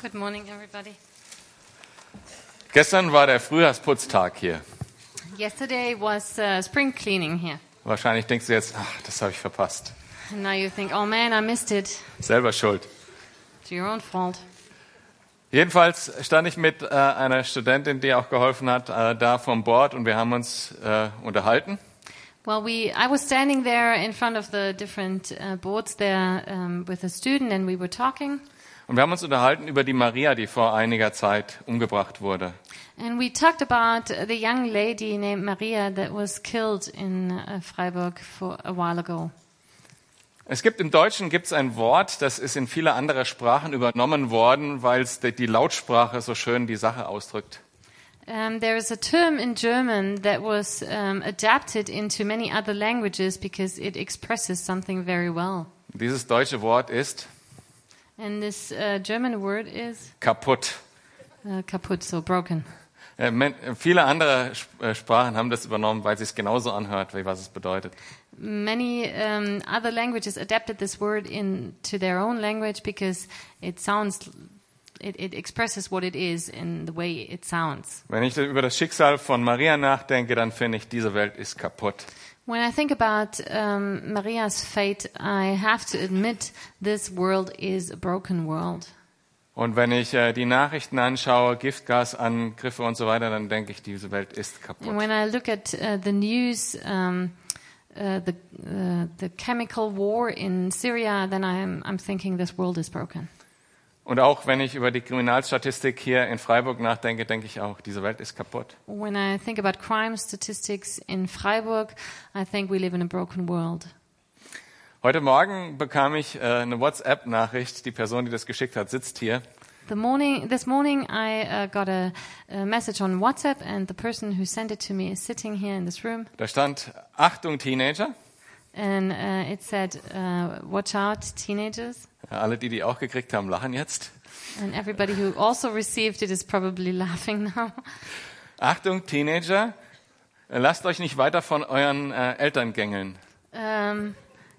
Good morning, everybody. Gestern war der Frühjahrsputztag hier. Yesterday was uh, spring cleaning here. Wahrscheinlich denkst du jetzt, ach, das habe ich verpasst. And now you think, oh man, I missed it. Selber schuld. It's your own fault. Jedenfalls stand ich mit äh, einer Studentin, die auch geholfen hat, äh, da vom Board und wir haben uns äh, unterhalten. Well, we I was standing there in front of the different uh, boards there um, with a student, and we were talking. Und wir haben uns unterhalten über die Maria, die vor einiger Zeit umgebracht wurde. And we talked about the young lady named Maria that was killed in uh, Freiburg for a while ago. Es gibt im Deutschen gibt's ein Wort, das ist in viele andere Sprachen übernommen worden, weil es die die Lautsprache so schön die Sache ausdrückt. Um, there is a term in German that was um, adapted into many other languages because it expresses something very well. Dieses deutsche Wort ist And this uh, German word is kaputt. uh, kaputt, so broken. Äh, Viele andere äh, Sprachen haben das übernommen, weil es genauso anhört, wie was es bedeutet. Many um, other languages adapted this word into their own language because it sounds, it, it expresses what it is in the way it sounds. Wenn ich über das Schicksal von Maria nachdenke, dann finde ich, diese Welt ist kaputt. When I think about um, Maria's fate, I have to admit this world is a broken world. Und wenn ich äh, die Nachrichten anschaue, Giftgasangriffe und so weiter, dann denke ich, diese Welt ist kaputt. And when I look at uh, the news, um, uh, the uh, the chemical war in Syria, then I'm I'm thinking this world is broken. Und auch wenn ich über die Kriminalstatistik hier in Freiburg nachdenke, denke ich auch, diese Welt ist kaputt. When I think about crime statistics in Freiburg, I think we live in a broken world. Heute Morgen bekam ich äh, eine WhatsApp-Nachricht. Die Person, die das geschickt hat, sitzt hier. The morning, this morning, I uh, got a, a message on WhatsApp, and the person who sent it to me is sitting here in this room, Da stand, Achtung Teenager. And uh, it said, uh, "Watch out, teenagers." Ja, alle, die die auch gekriegt haben, lachen jetzt. And everybody who also received it is probably laughing now. Achtung Teenager, lasst euch nicht weiter von euren äh, Eltern gängeln. Um,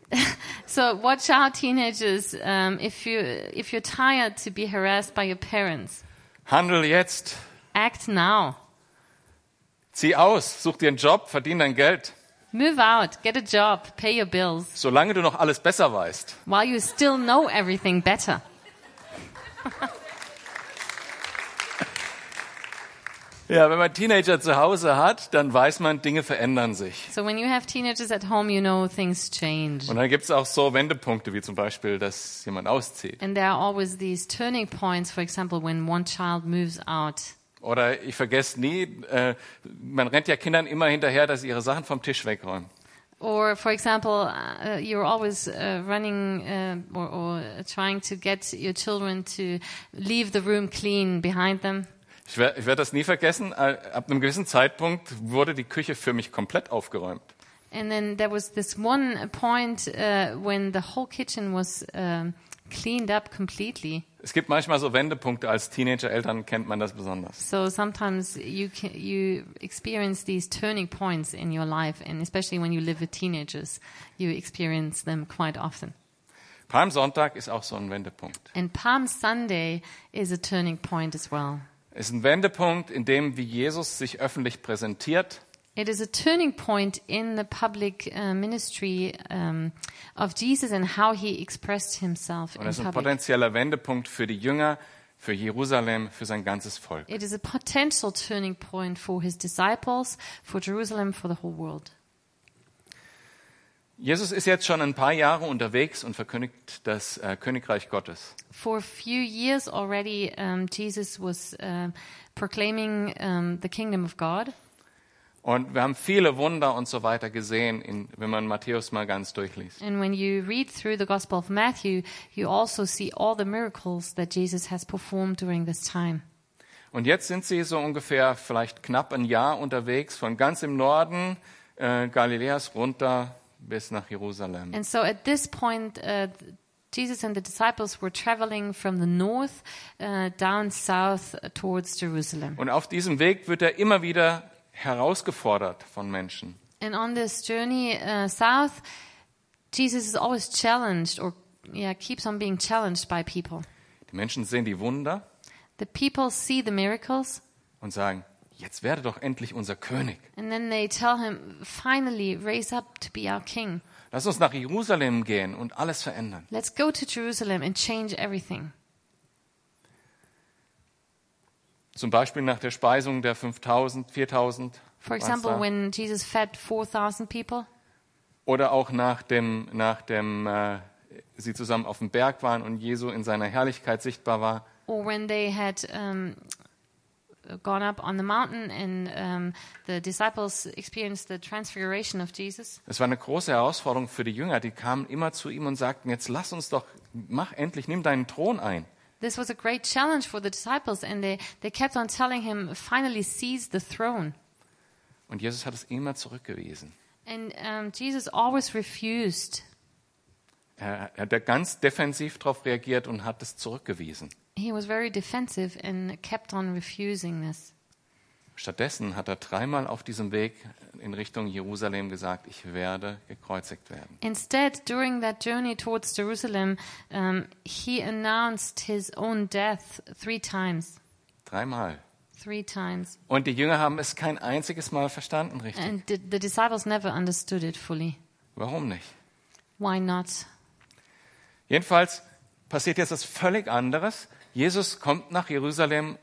so watch out, teenagers. Um, if you if you're tired to be harassed by your parents, Handel jetzt. act now. Zieh aus, such dir einen Job, verdien dein Geld. Move out, get a job, pay your bills, Solange du noch alles besser weißt. while you still know everything better. Ja, wenn man Teenager zu Hause hat, dann weiß man, Dinge verändern sich. So when you have teenagers at home, you know things change. Und dann gibt es auch so Wendepunkte, wie zum Beispiel, dass jemand auszieht. And there are always these turning points, for example, when one child moves out. Oder ich vergesse nie, äh, man rennt ja Kindern immer hinterher, dass sie ihre Sachen vom Tisch wegräumen. Or, for example, uh, you're always uh, running uh, or, or trying to get your children to leave the room clean behind them. Ich werde werd das nie vergessen. Ab einem gewissen Zeitpunkt wurde die Küche für mich komplett aufgeräumt. And then there was this one point uh, when the whole kitchen was um, cleaned up completely. Es gibt manchmal so Wendepunkte, als Teenager-Eltern kennt man das besonders. So sometimes you can, you experience these turning points in your life, and especially when you live with teenagers, you experience them quite often. Palmsonntag ist auch so ein Wendepunkt. And Palm Sunday is a turning point as well. Es ist ein Wendepunkt, in dem, wie Jesus sich öffentlich präsentiert It is a turning point in the public uh, ministry um, of Jesus and how he expressed himself und in es ist ein public. potenzieller Wendepunkt für die Jünger, für Jerusalem, für sein ganzes Volk. It is a potential turning point for his disciples, for Jerusalem, for the whole world. Jesus ist jetzt schon ein paar Jahre unterwegs und verkündigt das äh, Königreich Gottes. For a few years already, um, Jesus was uh, proclaiming um, the kingdom of God. Und wir haben viele Wunder und so weiter gesehen, in, wenn man Matthäus mal ganz durchliest. And when you read through the Gospel of Matthew, you also see all the miracles that Jesus has performed during this time. Und jetzt sind sie so ungefähr vielleicht knapp ein Jahr unterwegs, von ganz im Norden äh, Galiläas runter bis nach Jerusalem. And so at this point, uh, Jesus and the disciples were traveling from the north uh, down south towards Jerusalem. Und auf diesem Weg wird er immer wieder herausgefordert von Menschen. And on this journey uh, south, Jesus is always challenged, or yeah, keeps on being challenged by people. Die Menschen sehen die Wunder The people see the miracles und sagen, jetzt werde doch endlich unser König. and then they tell him, finally, raise up to be our king. Lass uns nach Jerusalem gehen und alles verändern. Let's go to Jerusalem and change everything. Zum Beispiel nach der Speisung der 5000, 4000. For example, when Jesus fed 4,000 people, Oder auch nach dem, nach dem äh, sie zusammen auf dem Berg waren und Jesu in seiner Herrlichkeit sichtbar war. or when they had um, gone up on the mountain and um, the disciples experienced the transfiguration of Jesus. Es war eine große Herausforderung für die Jünger. Die kamen immer zu ihm und sagten, jetzt lass uns doch, mach endlich, nimm deinen Thron ein. This was a great challenge for the disciples, and they, they kept on telling him, finally seize the throne. Und Jesus hat es immer zurückgewiesen. And um, Jesus always refused. Er er hat ganz defensiv darauf reagiert und hat es zurückgewiesen. He was very defensive and kept on refusing this. Stattdessen hat er dreimal auf diesem Weg in Richtung Jerusalem gesagt, ich werde gekreuzigt werden. Instead, during that journey towards Jerusalem, um, he announced his own death three times. Dreimal. Three times. Und die Jünger haben es kein einziges Mal verstanden, richtig? And the, the disciples never understood it fully. Warum nicht? Why not? Jedenfalls passiert jetzt was völlig anderes. Jesus kommt nach Jerusalem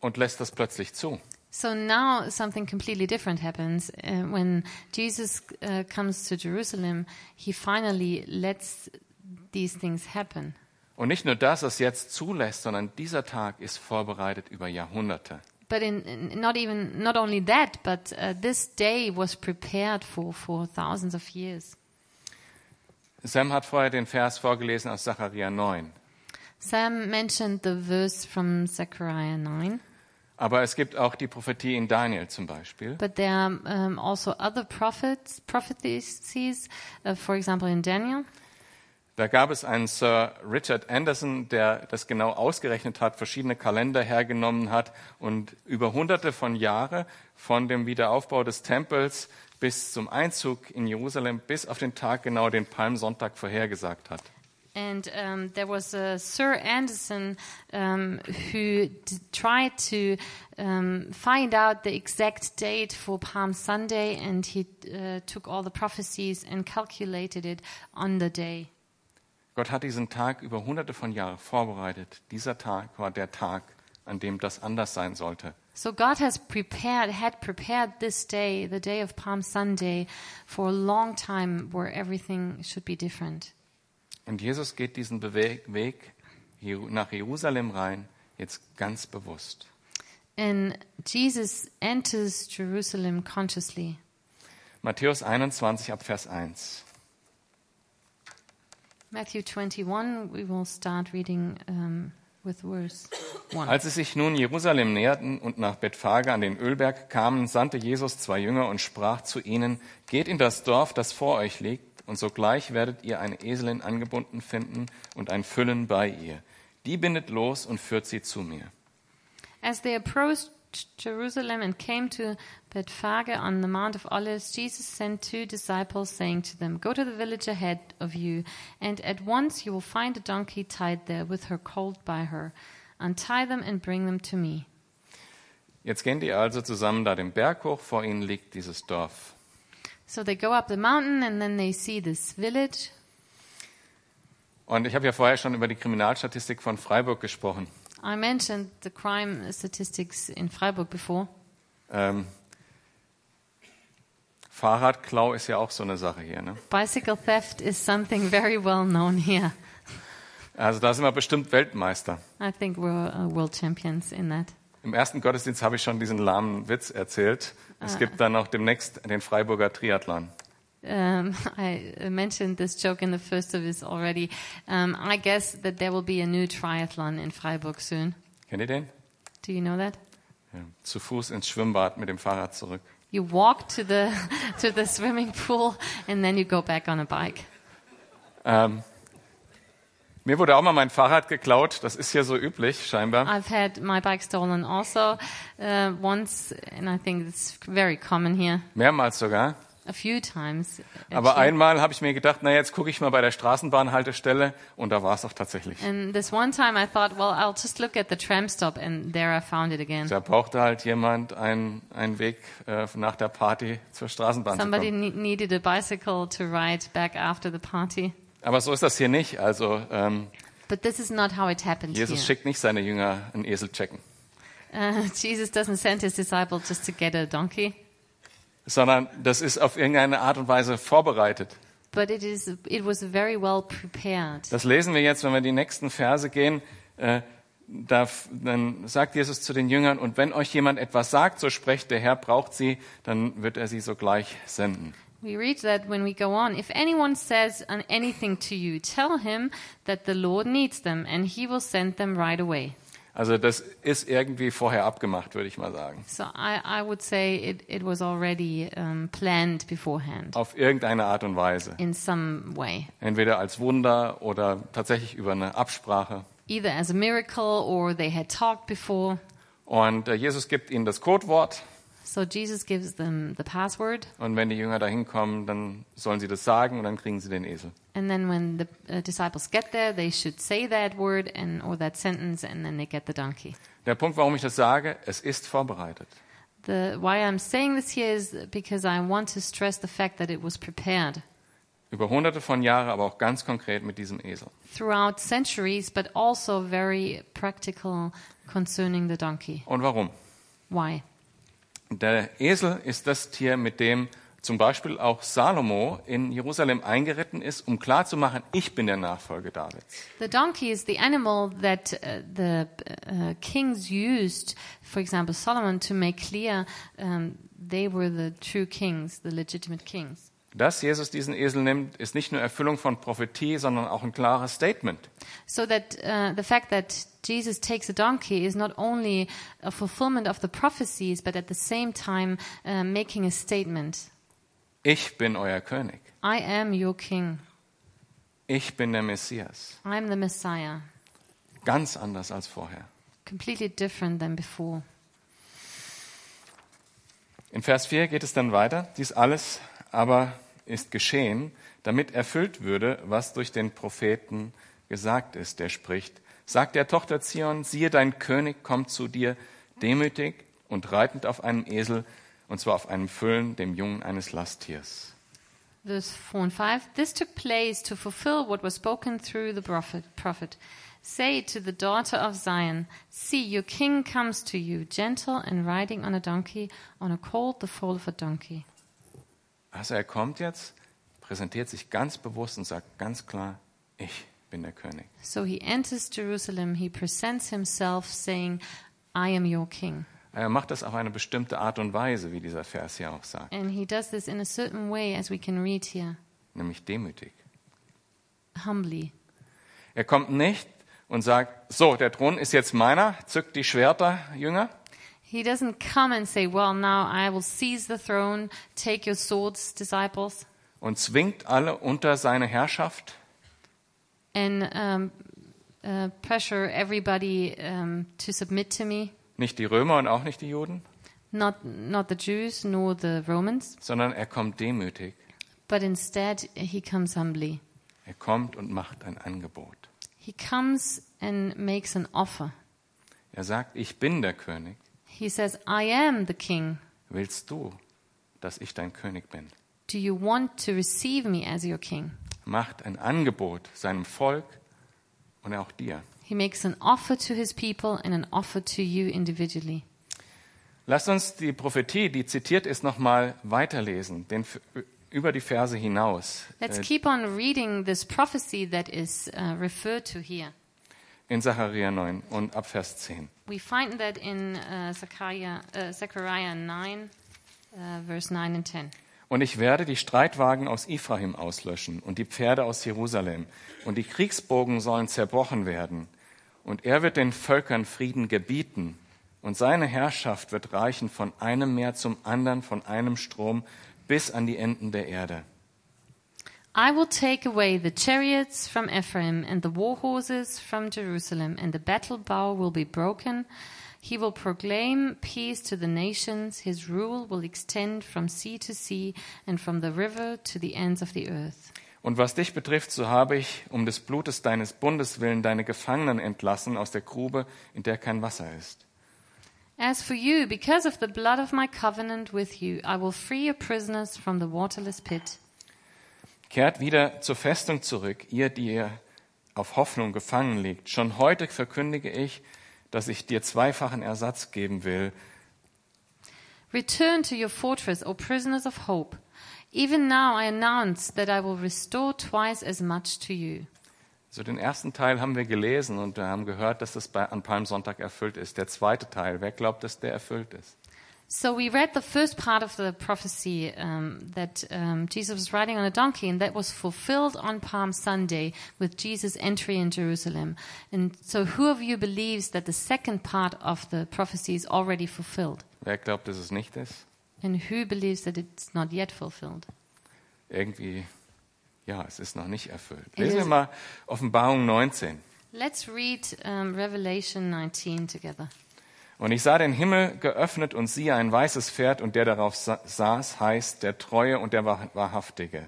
und lässt das plötzlich zu. So now something completely different happens. Uh, when Jesus uh, comes to Jerusalem, he finally lets these things happen. Und nicht nur, dass es jetzt zulässt, sondern dieser Tag ist vorbereitet über Jahrhunderte. But in, in not even not only that, but uh, this day was prepared for for thousands of years. Sam hat vorher den Vers vorgelesen aus Sacharja 9. Sam mentioned the verse from Zechariah 9, Aber es gibt auch die Prophetie in Daniel zum Beispiel. but there are um, also other prophets, prophecies, uh, for example in Daniel. Da gab es einen Sir Richard Anderson, der das genau ausgerechnet hat, verschiedene Kalender hergenommen hat und über hunderte von Jahre von dem Wiederaufbau des Tempels bis zum Einzug in Jerusalem bis auf den Tag genau den Palmsonntag vorhergesagt hat. And um, there was a Sir Anderson um, who tried to um, find out the exact date for Palm Sunday, and he uh, took all the prophecies and calculated it on the day. Gott hat diesen Tag über hunderte von Jahren vorbereitet. Dieser Tag war der Tag, an dem das anders sein sollte. So God has prepared, had prepared this day, the day of Palm Sunday, for a long time where everything should be different. Und Jesus geht diesen Bewe- Weg nach Jerusalem rein, jetzt ganz bewusst. And Jesus enters Jerusalem consciously. Matthäus 21 ab Vers 1. Matthew 21, we will start reading um, with verse 1. Als sie sich nun Jerusalem näherten und nach Bethphage an den Ölberg kamen, sandte Jesus zwei Jünger und sprach zu ihnen, geht in das Dorf, das vor euch liegt, und sogleich werdet ihr eine Eselin angebunden finden und ein Füllen bei ihr. Die bindet los und führt sie zu mir. As they approached Jerusalem and came to Bethphage on the Mount of Olives, Jesus sent two disciples, saying to them, Go to the village ahead of you, and at once you will find a donkey tied there with her colt by her. Untie them and bring them to me. Jetzt gehen die also zusammen da den Berg hoch, vor ihnen liegt dieses Dorf. So they go up the mountain, and then they see this village. Und ich habe ja vorher schon über die Kriminalstatistik von Freiburg gesprochen. I mentioned the crime statistics in Freiburg before. Ähm, Fahrradklau ist ja auch so eine Sache hier. Ne? Bicycle theft is something very well known here. Also da sind wir bestimmt Weltmeister. I think we're uh, world champions in that. Im ersten Gottesdienst habe ich schon diesen lahmen Witz erzählt. Es gibt dann auch demnächst den Freiburger Triathlon. Um, I uh, mentioned this joke in the first of this already. Um, I guess that there will be a new triathlon in Freiburg soon. Kennt ihr den? Do you know that? Ja. Zu Fuß ins Schwimmbad mit dem Fahrrad zurück. You walk to the to the swimming pool and then you go back on a bike. Ähm, mir wurde auch mal mein Fahrrad geklaut. Das ist hier so üblich, scheinbar. I've had my bike stolen also uh, once, and I think it's very common here. Mehrmals sogar. a few times. Aber actually. einmal habe ich mir gedacht, na jetzt gucke ich mal bei der Straßenbahnhaltestelle und da war es auch tatsächlich. And this one time I thought, well, I'll just look at the tram stop, and there I found it again. Da brauchte halt jemand einen, einen Weg äh, nach der Party zur Straßenbahn Somebody zu kommen. ne- needed a bicycle to ride back after the party. Aber so ist das hier nicht. Also ähm, But this is not how it happened Jesus here. schickt nicht seine Jünger einen Esel checken, Uh, Jesus doesn't send his disciple just to get a donkey, sondern das ist auf irgendeine Art und Weise vorbereitet. but it is it was very well prepared. Das lesen wir jetzt, wenn wir die nächsten Verse gehen. Äh, da, dann sagt Jesus zu den Jüngern, und wenn euch jemand etwas sagt, so sprecht, der Herr braucht sie, dann wird er sie sogleich senden. We read that when we go on. If anyone says an- anything to you, tell him that the Lord needs them, and he will send them right away. Also das ist irgendwie vorher abgemacht, würde ich mal sagen. So I, I would say it, it was already um, planned beforehand Auf irgendeine Art und Weise. in some way, Entweder als Wunder oder tatsächlich über eine Absprache. either as a miracle or they had talked before. Und äh, Jesus gibt ihnen das Codewort. So Jesus gives them the password, Und wenn die Jünger da hinkommen, dann sollen sie das sagen und dann kriegen sie den Esel. and then when the uh, disciples get there, they should say that word and or that sentence, and then they get the donkey. Der Punkt, warum ich das sage, es ist vorbereitet. The why I'm saying this here is because I want to stress the fact that it was prepared Über hunderte von Jahren, aber auch ganz konkret mit diesem Esel. throughout centuries, but also very practical concerning the donkey. Und warum? Why? Der Esel ist das Tier, mit dem zum Beispiel auch Salomo in Jerusalem eingeritten ist, um klarzumachen, ich bin der Nachfolger Davids. The donkey is the animal that uh, the uh, kings used, for example, Solomon, to make clear um, they were the true kings, the legitimate kings. Dass Jesus diesen Esel nimmt, ist nicht nur Erfüllung von Prophetie, sondern auch ein klares Statement. So that uh, the fact that Jesus takes a donkey is not only a fulfillment of the prophecies, but at the same time uh, making a statement. Ich bin euer König. I am your king. Ich bin der Messias. I'm the Messiah. Ganz anders als vorher. Completely different than before. In Vers 4 geht es dann weiter. Dies alles aber ist geschehen, damit erfüllt würde, was durch den Propheten gesagt ist, der spricht. Sagt der Tochter Zion, siehe, dein König kommt zu dir, demütig und reitend auf einem Esel, und zwar auf einem Füllen, dem Jungen eines Lasttiers. Verse 4 and 5 This took place to fulfill what was spoken through the prophet. prophet. Say to the daughter of Zion, See, your king comes to you, gentle and riding on a donkey, on a colt, the foal of a donkey. Also er kommt jetzt, präsentiert sich ganz bewusst und sagt ganz klar, ich bin der König. So he enters Jerusalem, he presents himself, saying, I am your king. Er macht das auf eine bestimmte Art und Weise, wie dieser Vers hier auch sagt, And he does this in a certain way, as we can read here, nämlich demütig. humbly. Er kommt nicht und sagt, so, der Thron ist jetzt meiner, zückt die Schwerter, Jünger, He doesn't come and say, Well, now I will seize the throne, take your swords, disciples, und zwingt alle unter seine Herrschaft, and um, uh, pressure everybody um, to submit to me. nicht die Römer und auch nicht die Juden, Not, not the Jews nor the Romans, sondern er kommt demütig. but instead he comes humbly. Er kommt und macht ein Angebot. He comes and makes an offer. Er sagt, ich bin der König. He says, I am the king. Willst du, dass ich dein König bin? Do you want to receive me as your king? Macht ein Angebot seinem Volk und auch dir. He makes an offer to his people and an offer to you individually. Lasst uns die Prophetie, die zitiert ist, nochmal weiterlesen, den, über die Verse hinaus. Let's Äh, keep on reading this prophecy that is uh, referred to here. in Zachariah 9 und ab Vers 10. We find that in uh, Zechariah, uh, Zechariah 9, uh, verse 9 and 10. Und ich werde die Streitwagen aus Ephraim auslöschen und die Pferde aus Jerusalem, und die Kriegsbogen sollen zerbrochen werden. Und er wird den Völkern Frieden gebieten, und seine Herrschaft wird reichen von einem Meer zum anderen, von einem Strom bis an die Enden der Erde. I will take away the chariots from Ephraim and the war horses from Jerusalem, and the battle bow will be broken. He will proclaim peace to the nations. His rule will extend from sea to sea and from the river to the ends of the earth. Und was dich betrifft, so habe ich um des Blutes deines Bundes willen deine Gefangenen entlassen aus der Grube, in der kein Wasser ist. As for you, because of the blood of my covenant with you, I will free your prisoners from the waterless pit. Kehrt wieder zur Festung zurück, ihr, die ihr auf Hoffnung gefangen liegt. Schon heute verkündige ich, dass ich dir zweifachen Ersatz geben will. Return to your fortress, O prisoners of hope. Even now I announce that I will restore twice as much to you. So den ersten Teil haben wir gelesen und wir haben gehört, dass das bei, an Palmsonntag erfüllt ist. Der zweite Teil, wer glaubt, dass der erfüllt ist? So we read the first part of the prophecy um, that um, Jesus was riding on a donkey, and that was fulfilled on Palm Sunday with Jesus' entry in Jerusalem. And so, who of you believes that the second part of the prophecy is already fulfilled? Wer glaubt, dass es nicht ist? And who believes that it's not yet fulfilled? Irgendwie, ja, es ist noch nicht erfüllt. Lesen wir mal Offenbarung 19. Let's read um, Revelation 19 together. Und ich sah den Himmel geöffnet und siehe ein weißes Pferd und der darauf sa saß, heißt der Treue und der Wahr- Wahrhaftige.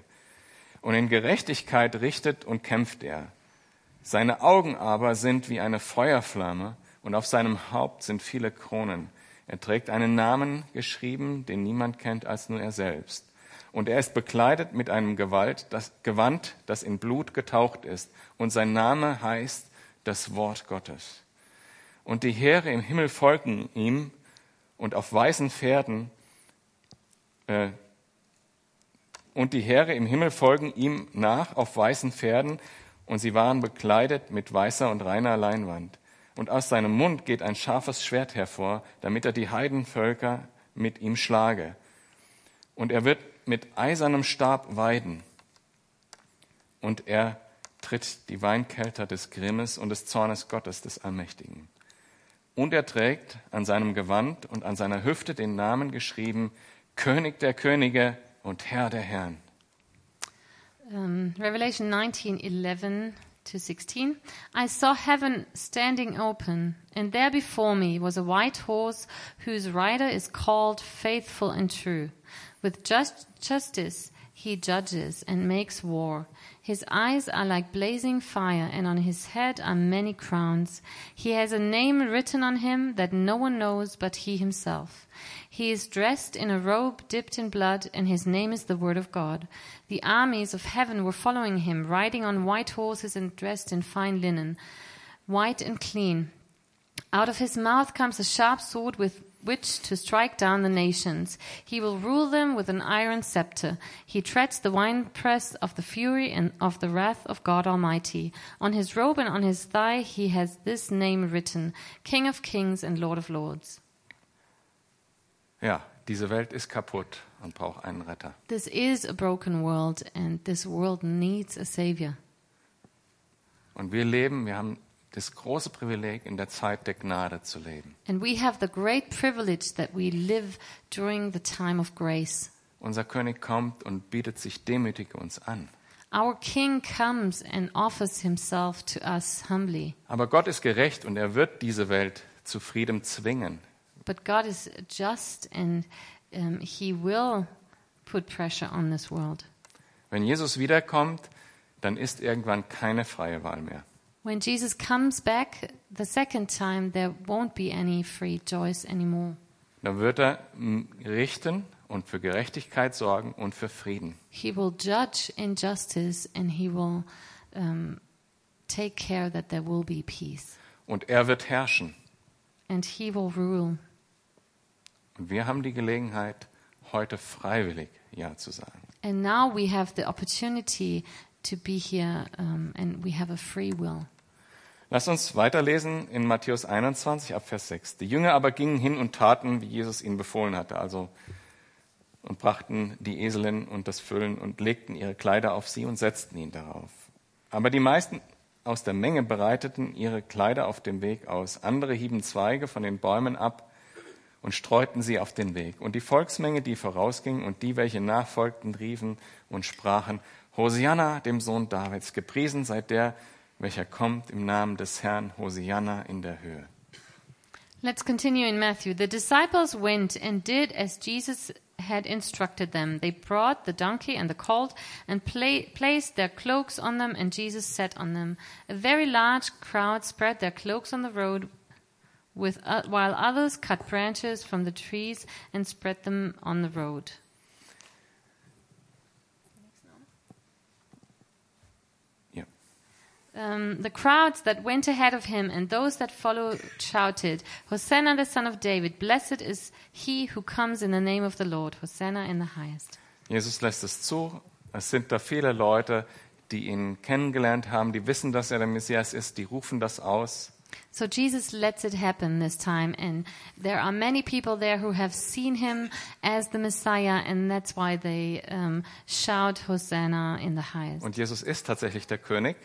Und in Gerechtigkeit richtet und kämpft er. Seine Augen aber sind wie eine Feuerflamme und auf seinem Haupt sind viele Kronen. Er trägt einen Namen geschrieben, den niemand kennt als nur er selbst. Und er ist bekleidet mit einem Gewalt, das, Gewand, das in Blut getaucht ist. Und sein Name heißt das Wort Gottes. Und die Heere im Himmel folgen ihm und auf weißen Pferden äh, und die Heere im Himmel folgen ihm nach auf weißen Pferden und sie waren bekleidet mit weißer und reiner Leinwand. Und aus seinem Mund geht ein scharfes Schwert hervor, damit er die Heidenvölker mit ihm schlage. Und er wird mit eisernem Stab weiden. Und er tritt die Weinkelter des Grimmes und des Zornes Gottes des Allmächtigen. Und er trägt an seinem Gewand und an seiner Hüfte den Namen geschrieben, König der Könige und Herr der Herren. Um, Revelation 19, 11 to 16. I saw heaven standing open, and there before me was a white horse whose rider is called Faithful and True. With just justice he judges and makes war. His eyes are like blazing fire, and on his head are many crowns. He has a name written on him that no one knows but he himself. He is dressed in a robe dipped in blood, and his name is the Word of God. The armies of heaven were following him, riding on white horses and dressed in fine linen, white and clean. Out of his mouth comes a sharp sword with which to strike down the nations. He will rule them with an iron scepter. He treads the winepress of the fury and of the wrath of God Almighty. On his robe and on his thigh he has this name written King of Kings and Lord of Lords. Ja, diese Welt ist kaputt und braucht einen Retter. This is a broken world, and this world needs a Savior. Und wir leben, wir haben das große Privileg, in der Zeit der Gnade zu leben. And we have the great privilege that we live during the time of grace. Unser König kommt und bietet sich demütig uns an. Our King comes and offers himself to us humbly. Aber Gott ist gerecht und er wird diese Welt zu Frieden zwingen. But God is just and um, He will put pressure on this world. Wenn Jesus wiederkommt, dann ist irgendwann keine freie Wahl mehr. When Jesus comes back the second time, there won't be any free choice anymore. Da wird er mm, richten und für Gerechtigkeit sorgen und für Frieden. He will judge injustice and He will um, take care that there will be peace. Und er wird herrschen. And He will rule. Und wir haben die Gelegenheit, heute freiwillig Ja zu sagen. And now we have the opportunity to be here um, and we have a free will. Lass uns weiterlesen in Matthäus 21 ab Vers 6. Die Jünger aber gingen hin und taten, wie Jesus ihnen befohlen hatte, also und brachten die Eselin und das Füllen und legten ihre Kleider auf sie und setzten ihn darauf. Aber die meisten aus der Menge breiteten ihre Kleider auf dem Weg aus. Andere hieben Zweige von den Bäumen ab und streuten sie auf den Weg. Und die Volksmenge, die vorausging und die, welche nachfolgten, riefen und sprachen, Hosianna, dem Sohn Davids, gepriesen sei der, welcher kommt im Namen des Herrn, Hosianna in der Höhe. Let's continue in Matthew. The disciples went and did as Jesus had instructed them. They brought the donkey and the colt and pla- placed their cloaks on them, and Jesus sat on them. A very large crowd spread their cloaks on the road, with, uh, while others cut branches from the trees and spread them on the road. Um, the crowds that went ahead of him and those that followed shouted, Hosanna, the son of David, blessed is he who comes in the name of the Lord, Hosanna in the highest. Jesus lässt es zu. Es sind da viele Leute, die ihn kennengelernt haben, die wissen, dass er der Messias ist, die rufen das aus. So Jesus lets it happen this time, and there are many people there who have seen him as the Messiah, and that's why they um, shout Hosanna in the highest. Und Jesus ist tatsächlich der König,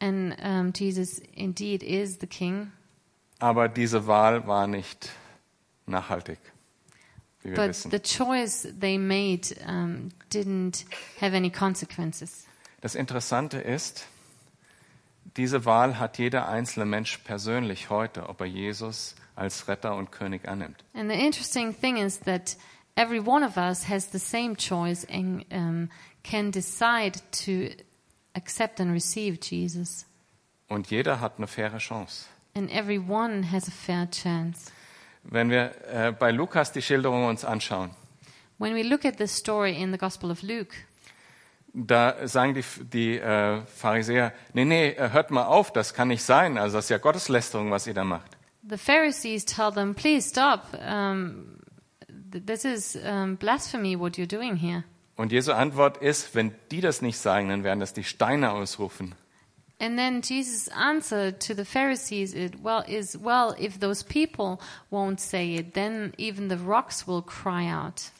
And um, Jesus indeed is the King, aber diese Wahl war nicht nachhaltig, wie wir but wissen. the choice they made um, didn't have any consequences. Das Interessante ist, diese Wahl hat jeder einzelne Mensch persönlich heute, ob er Jesus als Retter und König annimmt. And the interesting thing is that every one of us has the same choice and um, can decide to accept and receive Jesus. Und jeder hat eine faire Chance. And everyone has a fair chance. Wenn wir äh, bei Lukas die Schilderung uns anschauen, When we look at the story in the Gospel of Luke, da sagen die, die äh, Pharisäer, nee, nee, äh, hört mal auf, das kann nicht sein. Also das ist ja Gotteslästerung, was ihr da macht. the Pharisees tell them, please stop. Um, th- this is um, blasphemy what you're doing here. Und Jesu Antwort ist, wenn die das nicht sagen, dann werden das die Steine ausrufen. And then Jesus' answer to the Pharisees it, well, is, well, if those people won't say it, then even the rocks will cry out.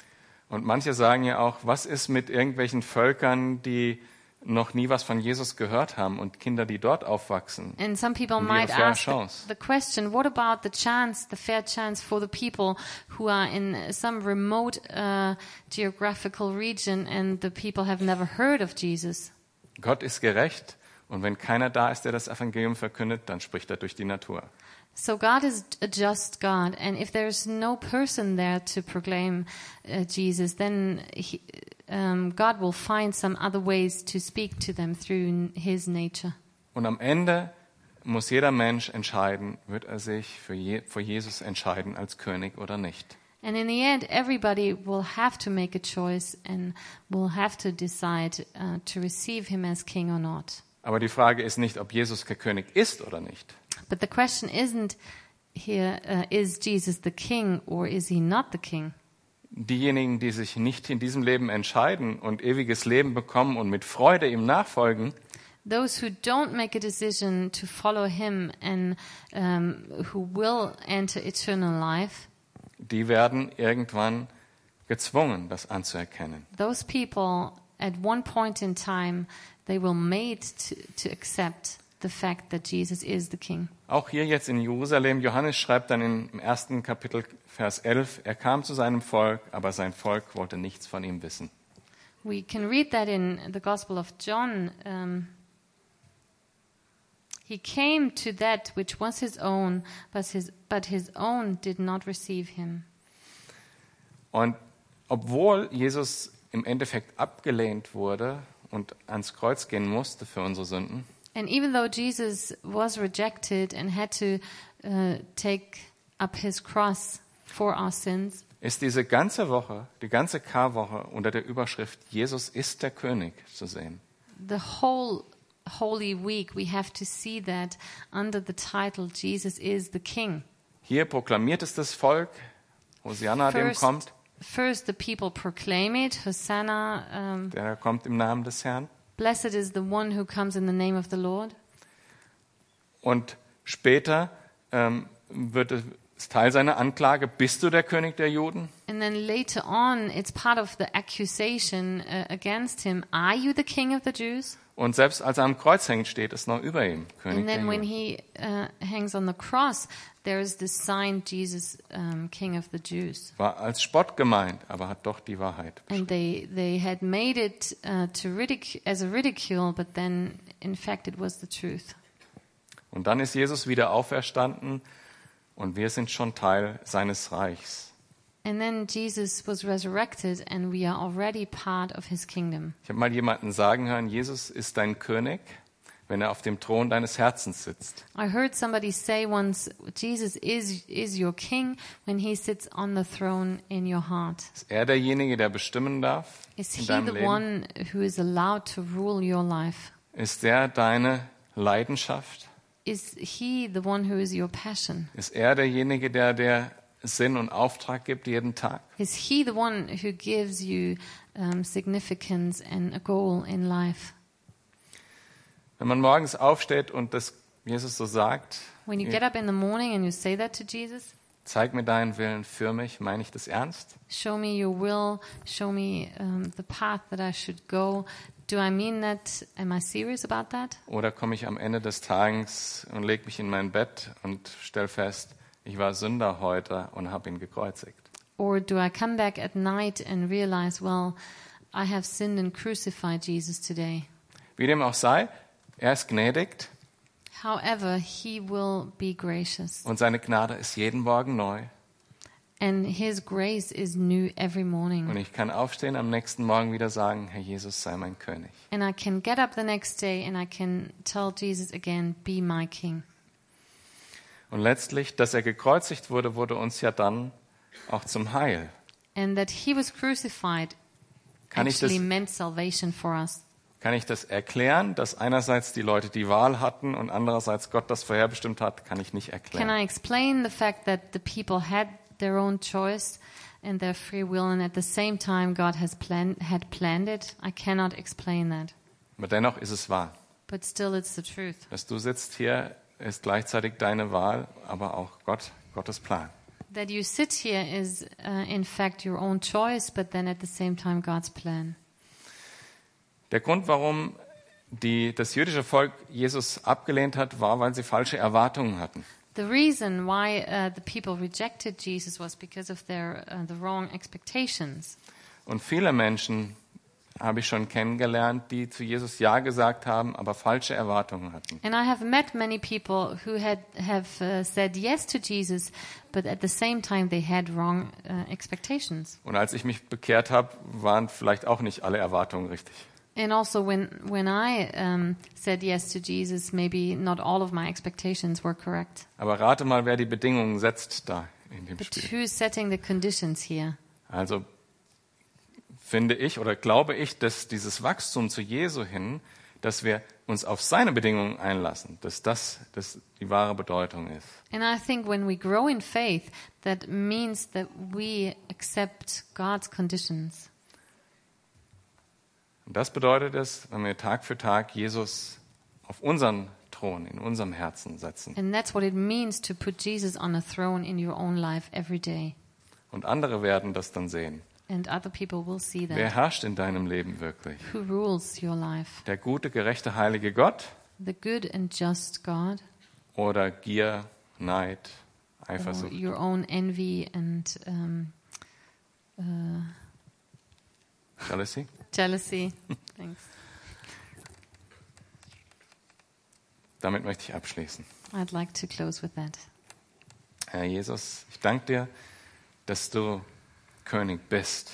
Und manche sagen ja auch, was ist mit irgendwelchen Völkern, die noch nie was von Jesus gehört haben und Kinder, die dort aufwachsen? And some people might ask the, chance. the question, what about the chance, the fair chance for the people who are in some remote uh, geographical region and the people have never heard of Jesus? Gott ist gerecht und wenn keiner da ist, der das Evangelium verkündet, dann spricht er durch die Natur. So God is a just God, and if there's no person there to proclaim uh, Jesus, then he, um, God will find some other ways to speak to them through His nature. Und am Ende muss jeder Mensch entscheiden, wird er sich für, Je für Jesus entscheiden als König oder nicht. And in the end, everybody will have to make a choice and will have to decide uh, to receive Him as King or not. Aber die Frage ist nicht, ob Jesus der König ist oder nicht. But the question isn't here: uh, is Jesus the King or is He not the King? Diejenigen, die sich nicht in diesem Leben entscheiden und ewiges Leben bekommen und mit Freude ihm nachfolgen, Those who don't make a decision to follow him and um, who will enter eternal life, die werden irgendwann gezwungen, das anzuerkennen. those people at one point in time, they will made to, to accept the fact that Jesus is the King. Auch hier jetzt in Jerusalem, Johannes schreibt dann im ersten Kapitel, Vers 11, er kam zu seinem Volk, aber sein Volk wollte nichts von ihm wissen. We can read that in the Gospel of John. Um, he came to that which was his own, but his, but his own did not receive him. Und obwohl Jesus im Endeffekt abgelehnt wurde und ans Kreuz gehen musste für unsere Sünden, And even though Jesus was rejected and had to uh, take up his cross for our sins, ist diese ganze Woche, die ganze Karwoche unter der Überschrift Jesus ist der König zu sehen. the whole Holy Week we have to see that under the title Jesus is the King. Hier proklamiert es das Volk, Hosianna dem kommt, first the people proclaim it, Hosanna, um, der kommt im Namen des Herrn. Blessed is the one who comes in the name of the Lord. Und später ähm, wird es Teil seiner Anklage, bist du der König der Juden? And then later on, it's part of the accusation uh, against him. Are you the king of the Jews? Und selbst als er am Kreuz hängt, steht es noch über ihm, König And then when he uh, hangs on the cross, there is this sign, Jesus, um, King of the Jews. War als Spott gemeint, aber hat doch die Wahrheit. And they, they had made it uh, to ridic- as a ridicule, but then in fact it was the truth. Und dann ist Jesus wieder auferstanden und wir sind schon Teil seines Reichs. And then Jesus was resurrected, and we are already part of his kingdom. Ich habe mal jemanden sagen hören, Jesus ist dein König, wenn er auf dem Thron deines Herzens sitzt. I heard somebody say once, Jesus is, is your king when he sits on the throne in your heart. Ist er derjenige, der bestimmen darf Is he the Leben? one who is allowed to rule your life? Ist er deine Leidenschaft? Is he the one who is your passion? Ist er derjenige, der dir Sinn und Auftrag gibt jeden Tag? Is he the one who gives you um, significance and a goal in life? Wenn man morgens aufsteht und das Jesus so sagt, When you get up in the morning and you say that to Jesus, zeig mir deinen Willen für mich, meine ich das ernst? show me your will, show me um, the path that I should go. Do I mean that? Am I serious about that? Oder komme ich am Ende des Tages und lege mich in mein Bett und stell fest, ich war Sünder heute und habe ihn gekreuzigt? Or do I come back at night and realize, well, I have sinned and crucified Jesus today? Wie dem auch sei, er ist gnädig However, he will be gracious, und seine Gnade ist jeden Morgen neu. and his grace is new every Und morning. ich kann aufstehen am nächsten Morgen wieder sagen, Herr Jesus sei mein König. And I can get up the next day and I can tell Jesus again, be my king. Und letztlich, dass er gekreuzigt wurde, wurde uns ja dann auch zum Heil. And that he was crucified Kann ich das, actually meant salvation for us. kann ich das erklären, dass einerseits die Leute die Wahl hatten und andererseits Gott das vorherbestimmt hat? Kann ich nicht Can erklären. I explain the fact that the people had their own choice and their free will, and at the same time God has planned had planned it? I cannot explain that, Aber dennoch ist es wahr. but still, it's the truth. Dass du sitzt hier, ist gleichzeitig deine Wahl, aber auch Gott, Gottes Plan. That you sit here is, uh, in fact, your own choice, but then at the same time, God's plan. Der Grund, warum die, das jüdische Volk Jesus abgelehnt hat, war, weil sie falsche Erwartungen hatten. The reason why uh, the people rejected Jesus was because of their uh, the wrong expectations. Und viele Menschen habe ich schon kennengelernt, die zu Jesus Ja gesagt haben, aber falsche Erwartungen hatten. And I have met many people who had have uh, said yes to Jesus, but at the same time they had wrong uh, expectations. Und als ich mich bekehrt habe, waren vielleicht auch nicht alle Erwartungen richtig. And also, when when I um, said yes to Jesus, maybe not all of my expectations were correct. Aber rate mal, wer die Bedingungen setzt da in dem But Spiel. who's setting the conditions here? Also finde ich oder glaube ich, dass dieses Wachstum zu Jesu hin, dass wir uns auf seine Bedingungen einlassen, dass das, das die wahre Bedeutung ist. And I think when we grow in faith, that means that we accept God's conditions. Und das bedeutet es, wenn wir Tag für Tag Jesus auf unseren Thron, in unserem Herzen setzen. And that's what it means to put Jesus on a throne in your own life every day. Und andere werden das dann sehen. And other people will see that. Wer herrscht in deinem Leben wirklich? Who rules your life? Der gute, gerechte, heilige Gott The good and just God, oder Gier, Neid, or Eifersucht? your own envy and um, uh, Jealousy? jealousy? Thanks. Damit möchte ich abschließen. I'd like to close with that. Herr Jesus, ich danke dir, dass du König bist.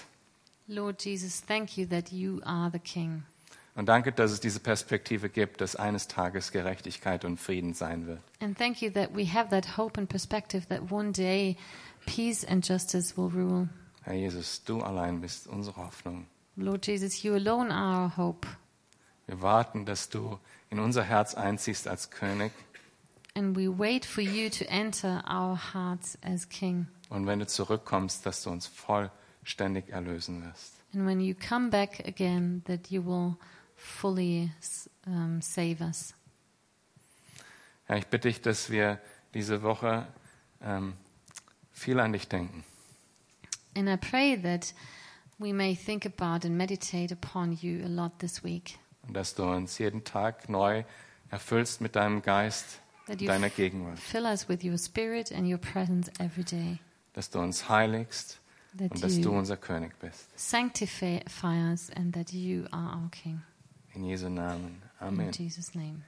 Lord Jesus, thank you that you are the King. Und danke, dass es diese Perspektive gibt, dass eines Tages Gerechtigkeit und Frieden sein wird. And thank you that we have that hope and perspective that one day peace and justice will rule. Herr Jesus, du allein bist unsere Hoffnung. Lord Jesus, you alone are our hope. Wir warten, dass du in unser Herz einziehst als König. And we wait for you to enter our hearts as King. Und wenn du zurückkommst, dass du uns vollständig erlösen wirst. And when you come back again, that you will fully um, save us. Herr, ich bitte dich, dass wir diese Woche ähm, viel an dich denken. And I pray that we may think about and meditate upon you a lot this week. und dass du uns jeden Tag neu erfüllst mit deinem Geist, deiner Gegenwart, fill us with your spirit and your presence every day. dass du uns heiligst That und dass du you unser König bist. sanctify us and that you are our King. In Jesu Namen. In Amen. Jesus' name.